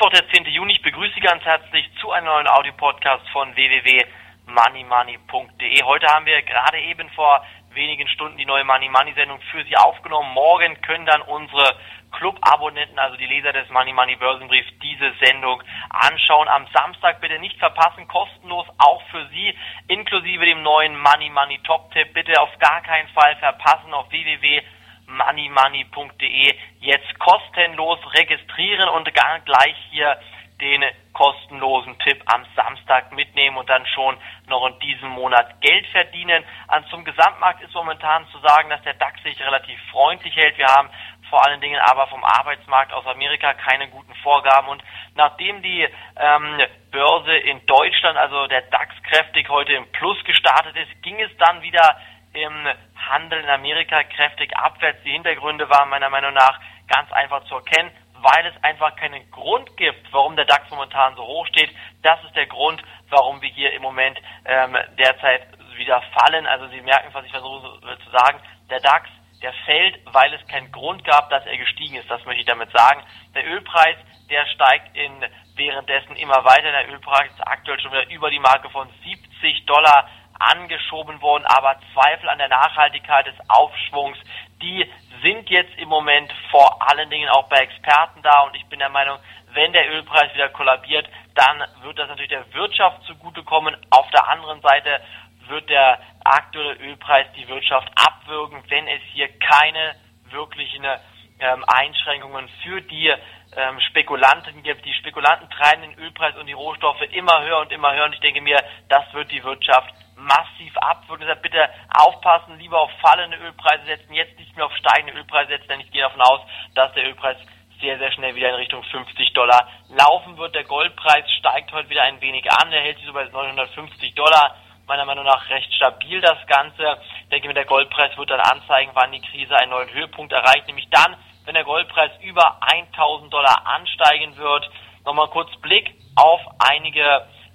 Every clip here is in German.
Mittwoch, der 10. Juni. Ich begrüße Sie ganz herzlich zu einem neuen Audio-Podcast von www.moneymoney.de. Heute haben wir gerade eben vor wenigen Stunden die neue Money Money Sendung für Sie aufgenommen. Morgen können dann unsere Club-Abonnenten, also die Leser des Money Money Börsenbriefs, diese Sendung anschauen. Am Samstag bitte nicht verpassen, kostenlos auch für Sie, inklusive dem neuen Money Money Top-Tipp. Bitte auf gar keinen Fall verpassen auf www moneymoney.de jetzt kostenlos registrieren und gar gleich hier den kostenlosen Tipp am Samstag mitnehmen und dann schon noch in diesem Monat Geld verdienen. An zum Gesamtmarkt ist momentan zu sagen, dass der DAX sich relativ freundlich hält. Wir haben vor allen Dingen aber vom Arbeitsmarkt aus Amerika keine guten Vorgaben und nachdem die ähm, Börse in Deutschland, also der DAX kräftig heute im Plus gestartet ist, ging es dann wieder im Handel in Amerika kräftig abwärts. Die Hintergründe waren meiner Meinung nach ganz einfach zu erkennen, weil es einfach keinen Grund gibt, warum der DAX momentan so hoch steht. Das ist der Grund, warum wir hier im Moment ähm, derzeit wieder fallen. Also Sie merken, was ich versuche zu sagen. Der DAX, der fällt, weil es keinen Grund gab, dass er gestiegen ist. Das möchte ich damit sagen. Der Ölpreis, der steigt in währenddessen immer weiter. Der Ölpreis ist aktuell schon wieder über die Marke von 70 Dollar angeschoben worden, aber Zweifel an der Nachhaltigkeit des Aufschwungs, die sind jetzt im Moment vor allen Dingen auch bei Experten da und ich bin der Meinung, wenn der Ölpreis wieder kollabiert, dann wird das natürlich der Wirtschaft zugutekommen. Auf der anderen Seite wird der aktuelle Ölpreis die Wirtschaft abwürgen, wenn es hier keine wirklichen ähm, Einschränkungen für die ähm, Spekulanten gibt. Die Spekulanten treiben den Ölpreis und die Rohstoffe immer höher und immer höher und ich denke mir, das wird die Wirtschaft massiv abwürgen. Deshalb bitte aufpassen, lieber auf fallende Ölpreise setzen, jetzt nicht mehr auf steigende Ölpreise setzen, denn ich gehe davon aus, dass der Ölpreis sehr, sehr schnell wieder in Richtung 50 Dollar laufen wird. Der Goldpreis steigt heute wieder ein wenig an, der hält sich so bei 950 Dollar. Meiner Meinung nach recht stabil das Ganze. Ich denke mir, der Goldpreis wird dann anzeigen, wann die Krise einen neuen Höhepunkt erreicht, nämlich dann, Goldpreis über 1000 Dollar ansteigen wird. Nochmal kurz Blick auf einige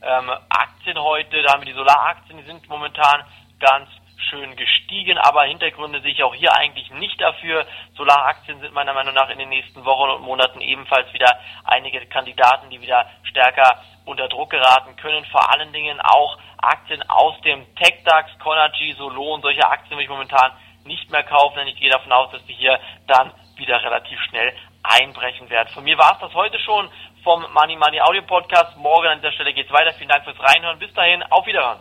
ähm, Aktien heute, da haben wir die Solaraktien, die sind momentan ganz schön gestiegen, aber Hintergründe sehe ich auch hier eigentlich nicht dafür. Solaraktien sind meiner Meinung nach in den nächsten Wochen und Monaten ebenfalls wieder einige Kandidaten, die wieder stärker unter Druck geraten können. Vor allen Dingen auch Aktien aus dem TechDAX, Conergy, Solo und solche Aktien will ich momentan nicht mehr kaufen, denn ich gehe davon aus, dass wir hier dann wieder relativ schnell einbrechen werden. Von mir war es das heute schon vom Money Money Audio Podcast. Morgen an dieser Stelle geht's weiter. Vielen Dank fürs Reinhören. Bis dahin, auf Wiederhören.